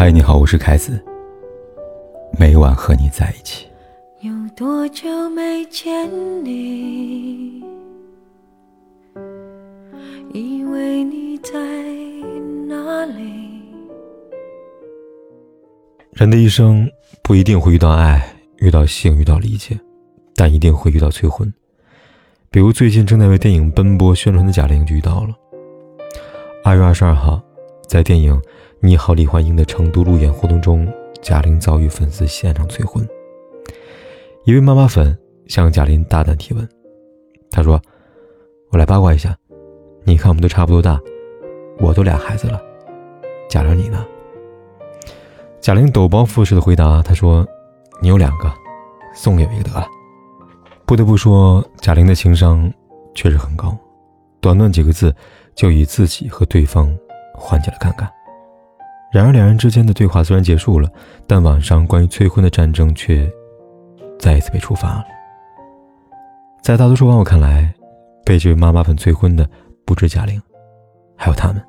嗨，你好，我是凯子。每晚和你在一起。有多久没见你？以为你在哪里？人的一生不一定会遇到爱，遇到性，遇到理解，但一定会遇到催婚。比如最近正在为电影《奔波》宣传的贾玲就遇到了。二月二十二号，在电影。你好，李焕英的成都路演活动中，贾玲遭遇粉丝现场催婚。一位妈妈粉向贾玲大胆提问，她说：“我来八卦一下，你看我们都差不多大，我都俩孩子了，贾玲你呢？”贾玲抖包袱似的回答：“她说，你有两个，送给我一个得了。”不得不说，贾玲的情商确实很高，短短几个字就以自己和对方缓解了尴尬。然而，两人之间的对话虽然结束了，但网上关于催婚的战争却再一次被触发了。在大多数网友看来，被这位妈妈粉催婚的不止贾玲，还有他们。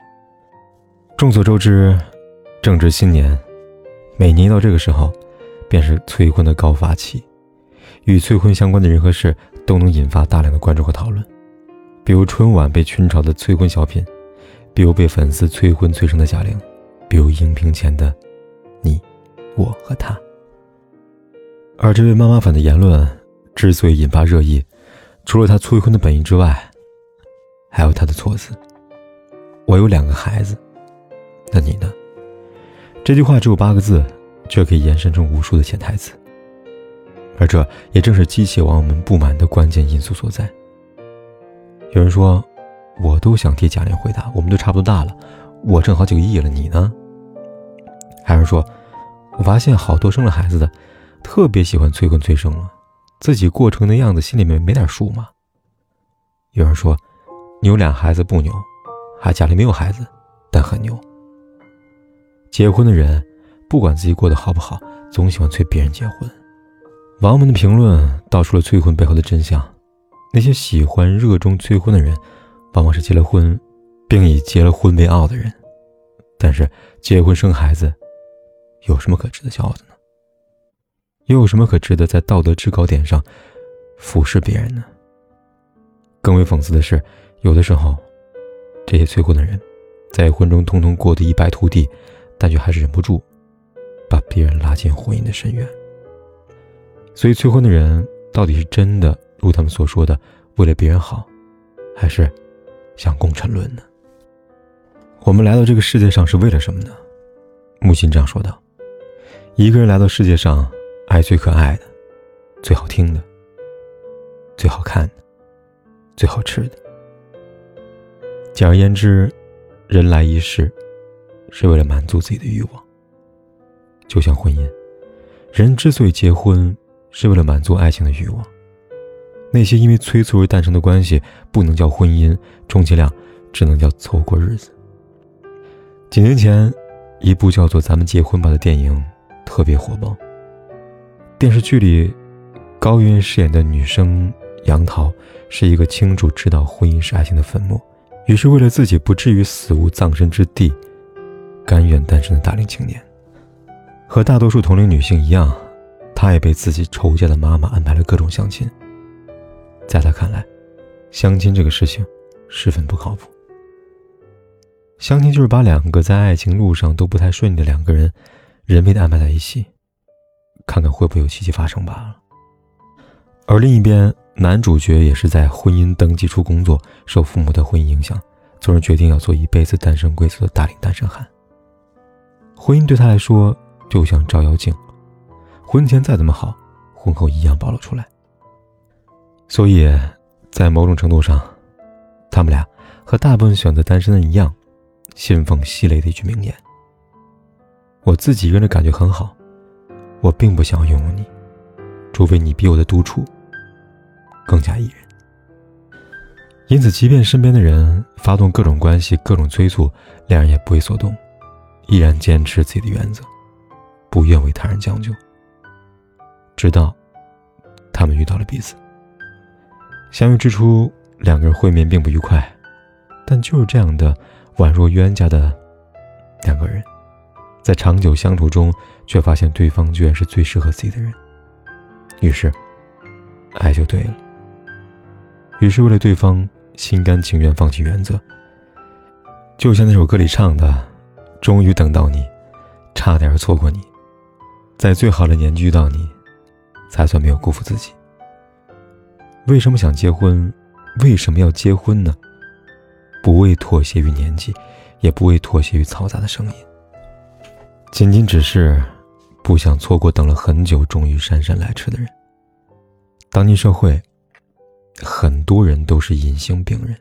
众所周知，正值新年，每年一到这个时候，便是催婚的高发期，与催婚相关的人和事都能引发大量的关注和讨论。比如春晚被群嘲的催婚小品，比如被粉丝催婚催生的贾玲。比如荧屏前的你、我和他，而这位妈妈粉的言论之所以引发热议，除了他催婚的本意之外，还有他的措辞。我有两个孩子，那你呢？这句话只有八个字，却可以延伸成无数的潜台词，而这也正是激起网友们不满的关键因素所在。有人说，我都想替贾玲回答，我们都差不多大了，我挣好几个亿了，你呢？还是说，我发现好多生了孩子的，特别喜欢催婚催生了，自己过成那样子，心里面没点数吗？有人说，你有俩孩子不牛，还家里没有孩子，但很牛。结婚的人，不管自己过得好不好，总喜欢催别人结婚。网友们的评论道出了催婚背后的真相：那些喜欢热衷催婚的人，往往是结了婚，并以结了婚为傲的人。但是结婚生孩子。有什么可值得骄傲的呢？又有什么可值得在道德制高点上俯视别人呢？更为讽刺的是，有的时候，这些催婚的人，在婚中通通过得一败涂地，但却还是忍不住把别人拉进婚姻的深渊。所以，催婚的人到底是真的如他们所说的为了别人好，还是想共沉沦呢？我们来到这个世界上是为了什么呢？木心这样说道。一个人来到世界上，爱最可爱的、最好听的、最好看的、最好吃的。简而言之，人来一世，是为了满足自己的欲望。就像婚姻，人之所以结婚，是为了满足爱情的欲望。那些因为催促而诞生的关系，不能叫婚姻，充其量只能叫凑过日子。几年前，一部叫做《咱们结婚吧》的电影。特别火爆。电视剧里，高圆饰演的女生杨桃是一个清楚知道婚姻是爱情的坟墓，于是为了自己不至于死无葬身之地，甘愿单身的大龄青年。和大多数同龄女性一样，她也被自己仇家的妈妈安排了各种相亲。在她看来，相亲这个事情十分不靠谱。相亲就是把两个在爱情路上都不太顺利的两个人。人为的安排在一起，看看会不会有奇迹发生罢了。而另一边，男主角也是在婚姻登记处工作，受父母的婚姻影响，从而决定要做一辈子单身贵族的大龄单身汉。婚姻对他来说就像照妖镜，婚前再怎么好，婚后一样暴露出来。所以，在某种程度上，他们俩和大部分选择单身的一样，信奉西雷的一句名言。我自己一个人的感觉很好，我并不想拥有你，除非你比我的独处更加宜人。因此，即便身边的人发动各种关系、各种催促，两人也不为所动，依然坚持自己的原则，不愿为他人将就。直到他们遇到了彼此。相遇之初，两个人会面并不愉快，但就是这样的宛若冤家的两个人。在长久相处中，却发现对方居然是最适合自己的人，于是，爱就对了。于是为了对方，心甘情愿放弃原则。就像那首歌里唱的：“终于等到你，差点错过你，在最好的年纪遇到你，才算没有辜负自己。”为什么想结婚？为什么要结婚呢？不为妥协于年纪，也不为妥协于嘈杂的声音，仅仅只是不想错过等了很久终于姗姗来迟的人。当今社会，很多人都是隐形病人。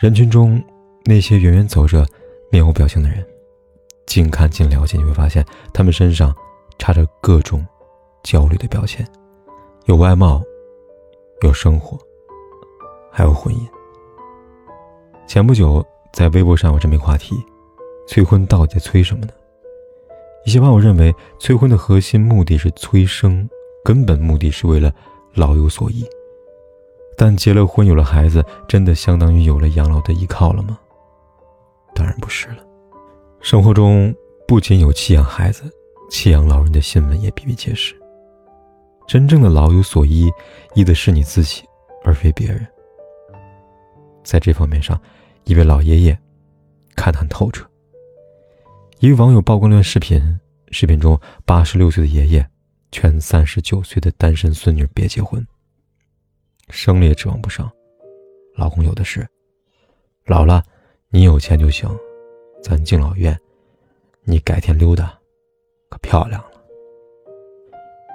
人群中那些远远走着、面无表情的人，近看近了解，你会发现他们身上插着各种焦虑的标签，有外貌，有生活，还有婚姻。前不久在微博上有这么一个话题：催婚到底催什么呢？一些网友认为，催婚的核心目的是催生，根本目的是为了老有所依。但结了婚有了孩子，真的相当于有了养老的依靠了吗？当然不是了。生活中不仅有弃养孩子、弃养老人的新闻也比比皆是。真正的老有所依，依的是你自己，而非别人。在这方面上，一位老爷爷看得很透彻。一位网友曝光了视频，视频中八十六岁的爷爷劝三十九岁的单身孙女别结婚。生了也指望不上，老公有的是。老了，你有钱就行，咱敬老院，你改天溜达，可漂亮了。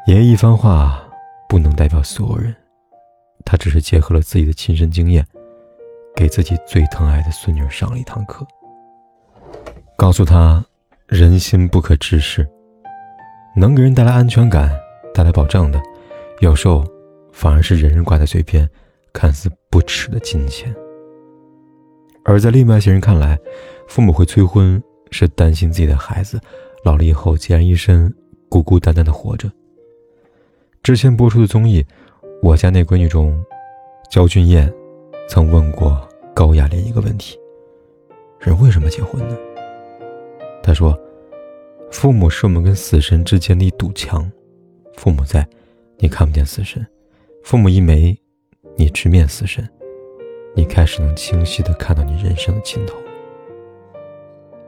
爷爷一番话不能代表所有人，他只是结合了自己的亲身经验，给自己最疼爱的孙女上了一堂课，告诉他，人心不可直视，能给人带来安全感、带来保障的，有时候。反而是人人挂在嘴边，看似不耻的金钱。而在另外一些人看来，父母会催婚是担心自己的孩子老了以后孑然一身，孤孤单单的活着。之前播出的综艺《我家那闺女》中，焦俊艳曾问过高亚麟一个问题：人为什么结婚呢？他说：“父母是我们跟死神之间的一堵墙，父母在，你看不见死神。”父母一没，你直面死神，你开始能清晰的看到你人生的尽头。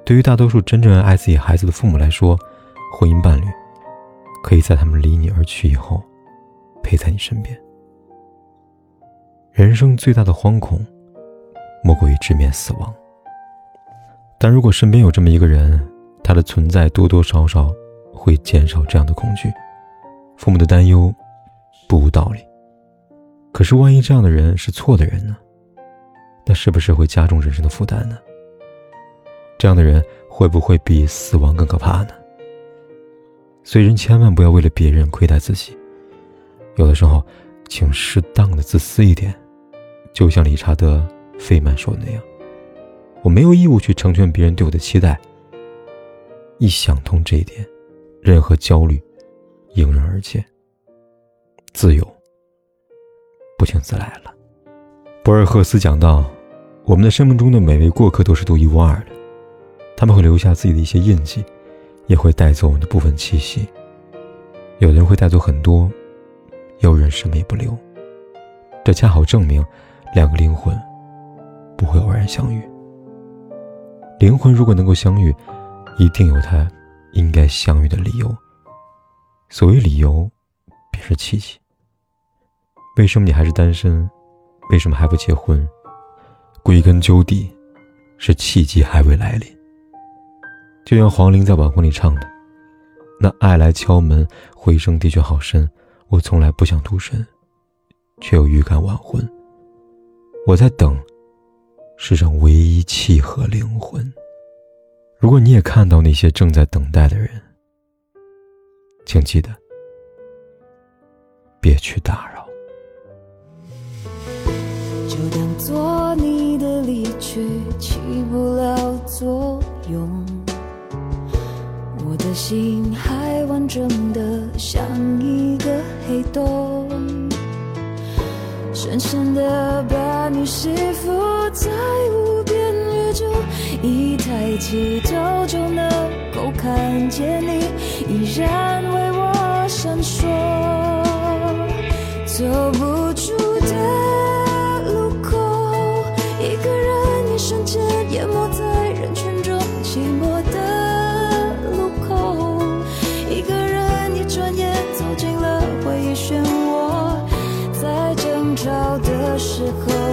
对于大多数真正爱自己孩子的父母来说，婚姻伴侣可以在他们离你而去以后，陪在你身边。人生最大的惶恐，莫过于直面死亡。但如果身边有这么一个人，他的存在多多少少会减少这样的恐惧。父母的担忧，不无道理。可是，万一这样的人是错的人呢？那是不是会加重人生的负担呢？这样的人会不会比死亡更可怕呢？所以，人千万不要为了别人亏待自己。有的时候，请适当的自私一点。就像理查德·费曼说的那样：“我没有义务去成全别人对我的期待。”一想通这一点，任何焦虑迎刃而解，自由。不请自来了。博尔赫斯讲到，我们的生命中的每位过客都是独一无二的，他们会留下自己的一些印记，也会带走我们的部分气息。有人会带走很多，有人什么也不留。这恰好证明，两个灵魂不会偶然相遇。灵魂如果能够相遇，一定有它应该相遇的理由。所谓理由，便是契机。为什么你还是单身？为什么还不结婚？归根究底，是契机还未来临。就像黄龄在晚婚里唱的：“那爱来敲门，回声的确好深。我从来不想独身，却又预感晚婚。我在等，世上唯一契合灵魂。如果你也看到那些正在等待的人，请记得，别去打扰。”就当做你的离去起不了作用，我的心还完整的像一个黑洞，深深的把你吸附在无边宇宙一抬起头就能够看见你依然为我闪烁走不出的路口一个人一瞬间淹没在人群中寂寞的路口一个人一转眼走进了回忆漩涡在争吵的时候。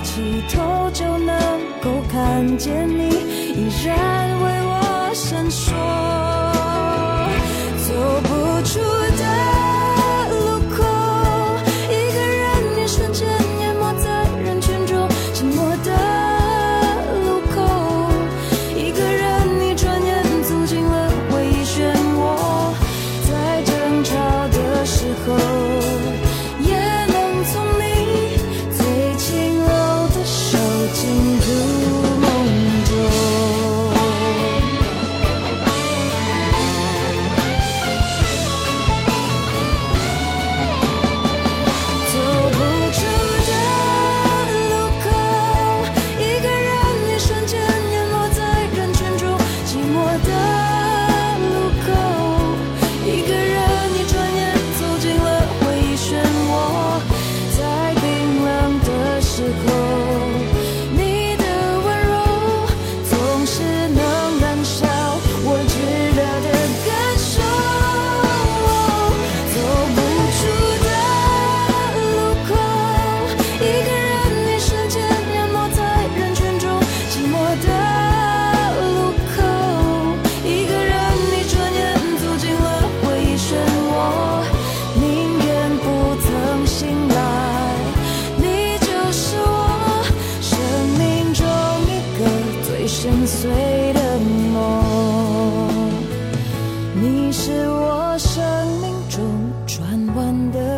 抬起头就能够看见你，依然为我闪烁。是我生命中转弯的